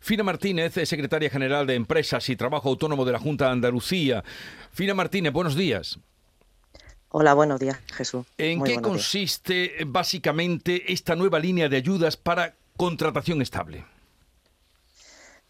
Fina Martínez es secretaria general de Empresas y Trabajo Autónomo de la Junta de Andalucía. Fina Martínez, buenos días. Hola, buenos días, Jesús. ¿En qué consiste básicamente esta nueva línea de ayudas para contratación estable?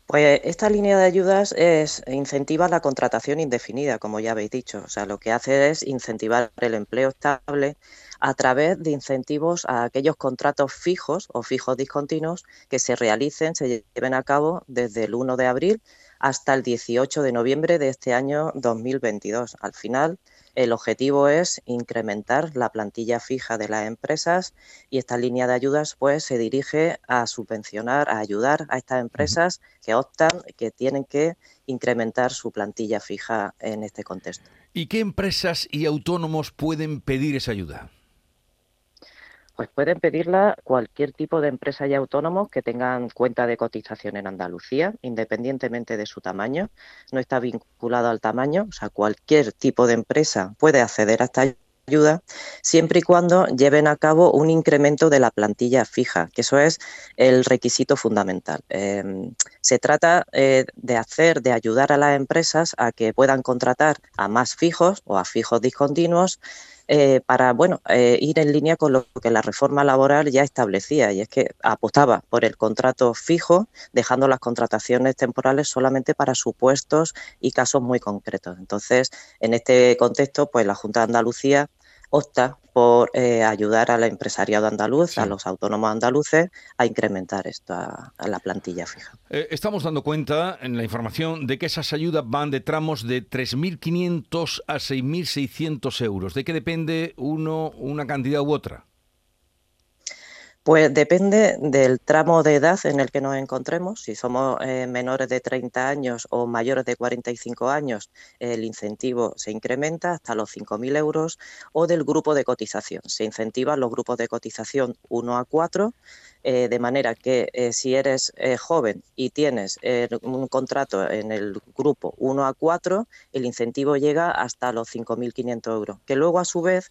Pues esta línea de ayudas es incentiva la contratación indefinida, como ya habéis dicho. O sea, lo que hace es incentivar el empleo estable a través de incentivos a aquellos contratos fijos o fijos discontinuos que se realicen, se lleven a cabo desde el 1 de abril hasta el 18 de noviembre de este año 2022. Al final, el objetivo es incrementar la plantilla fija de las empresas y esta línea de ayudas pues se dirige a subvencionar, a ayudar a estas empresas que optan, que tienen que incrementar su plantilla fija en este contexto. ¿Y qué empresas y autónomos pueden pedir esa ayuda? Pues pueden pedirla cualquier tipo de empresa y autónomos que tengan cuenta de cotización en Andalucía, independientemente de su tamaño. No está vinculado al tamaño, o sea, cualquier tipo de empresa puede acceder a esta ayuda siempre y cuando lleven a cabo un incremento de la plantilla fija, que eso es el requisito fundamental. Em, se trata eh, de hacer, de ayudar a las empresas a que puedan contratar a más fijos o a fijos discontinuos eh, para bueno, eh, ir en línea con lo que la reforma laboral ya establecía, y es que apostaba por el contrato fijo, dejando las contrataciones temporales solamente para supuestos y casos muy concretos. Entonces, en este contexto, pues la Junta de Andalucía opta por eh, ayudar al empresariado andaluz, a los autónomos andaluces, a incrementar esta, a la plantilla fija. Eh, estamos dando cuenta en la información de que esas ayudas van de tramos de 3.500 a 6.600 euros. ¿De qué depende uno, una cantidad u otra? Pues depende del tramo de edad en el que nos encontremos. Si somos eh, menores de 30 años o mayores de 45 años, el incentivo se incrementa hasta los 5.000 euros o del grupo de cotización. Se incentivan los grupos de cotización 1 a 4, eh, de manera que eh, si eres joven y tienes un contrato en el grupo 1 a 4, el incentivo llega hasta los 5.500 euros, que luego a su vez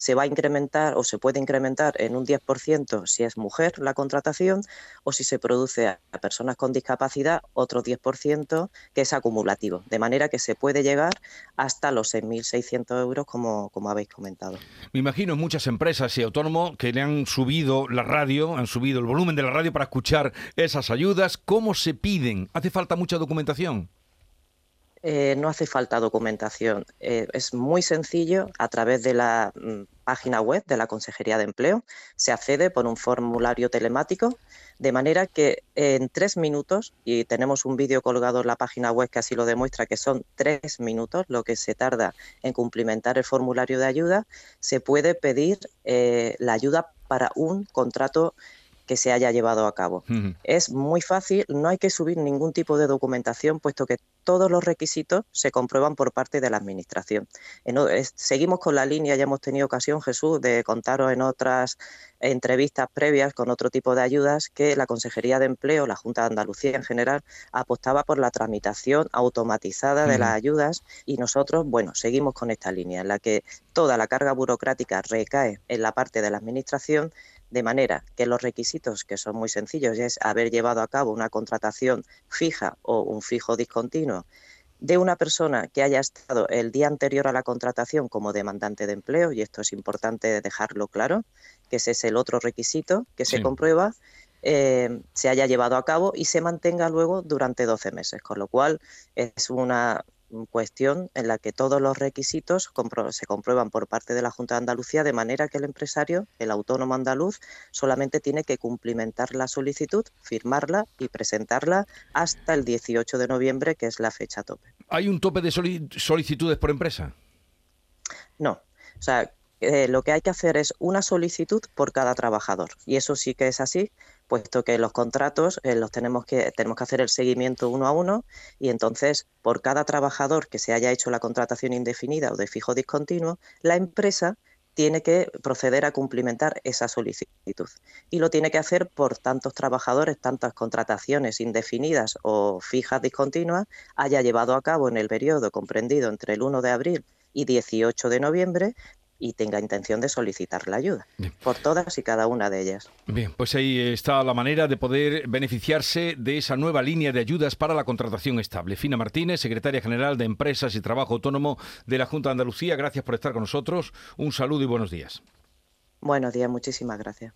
se va a incrementar o se puede incrementar en un 10% si es mujer la contratación o si se produce a personas con discapacidad otro 10% que es acumulativo, de manera que se puede llegar hasta los 6.600 euros como, como habéis comentado. Me imagino muchas empresas y autónomos que le han subido la radio, han subido el volumen de la radio para escuchar esas ayudas. ¿Cómo se piden? ¿Hace falta mucha documentación? Eh, no hace falta documentación. Eh, es muy sencillo a través de la mm, página web de la Consejería de Empleo. Se accede por un formulario telemático, de manera que en tres minutos, y tenemos un vídeo colgado en la página web que así lo demuestra, que son tres minutos lo que se tarda en cumplimentar el formulario de ayuda, se puede pedir eh, la ayuda para un contrato que se haya llevado a cabo. Es muy fácil, no hay que subir ningún tipo de documentación, puesto que todos los requisitos se comprueban por parte de la Administración. seguimos con la línea, ya hemos tenido ocasión, Jesús, de contaros en otras entrevistas previas con otro tipo de ayudas que la Consejería de Empleo, la Junta de Andalucía en general, apostaba por la tramitación automatizada de las ayudas y nosotros, bueno, seguimos con esta línea en la que toda la carga burocrática recae en la parte de la Administración de manera que los requisitos, que son muy sencillos, es haber llevado a cabo una contratación fija o un fijo discontinuo de una persona que haya estado el día anterior a la contratación como demandante de empleo, y esto es importante dejarlo claro, que ese es el otro requisito que se comprueba, eh, se haya llevado a cabo y se mantenga luego durante 12 meses, con lo cual es una cuestión en la que todos los requisitos se comprueban por parte de la Junta de Andalucía, de manera que el empresario, el autónomo andaluz, solamente tiene que cumplimentar la solicitud, firmarla y presentarla hasta el 18 de noviembre, que es la fecha tope. ¿Hay un tope de solicitudes por empresa? No. O sea, eh, lo que hay que hacer es una solicitud por cada trabajador. Y eso sí que es así, puesto que los contratos eh, los tenemos que, tenemos que hacer el seguimiento uno a uno y entonces por cada trabajador que se haya hecho la contratación indefinida o de fijo discontinuo, la empresa tiene que proceder a cumplimentar esa solicitud. Y lo tiene que hacer por tantos trabajadores, tantas contrataciones indefinidas o fijas discontinuas haya llevado a cabo en el periodo comprendido entre el 1 de abril y 18 de noviembre y tenga intención de solicitar la ayuda, por todas y cada una de ellas. Bien, pues ahí está la manera de poder beneficiarse de esa nueva línea de ayudas para la contratación estable. Fina Martínez, secretaria general de Empresas y Trabajo Autónomo de la Junta de Andalucía, gracias por estar con nosotros. Un saludo y buenos días. Buenos días, muchísimas gracias.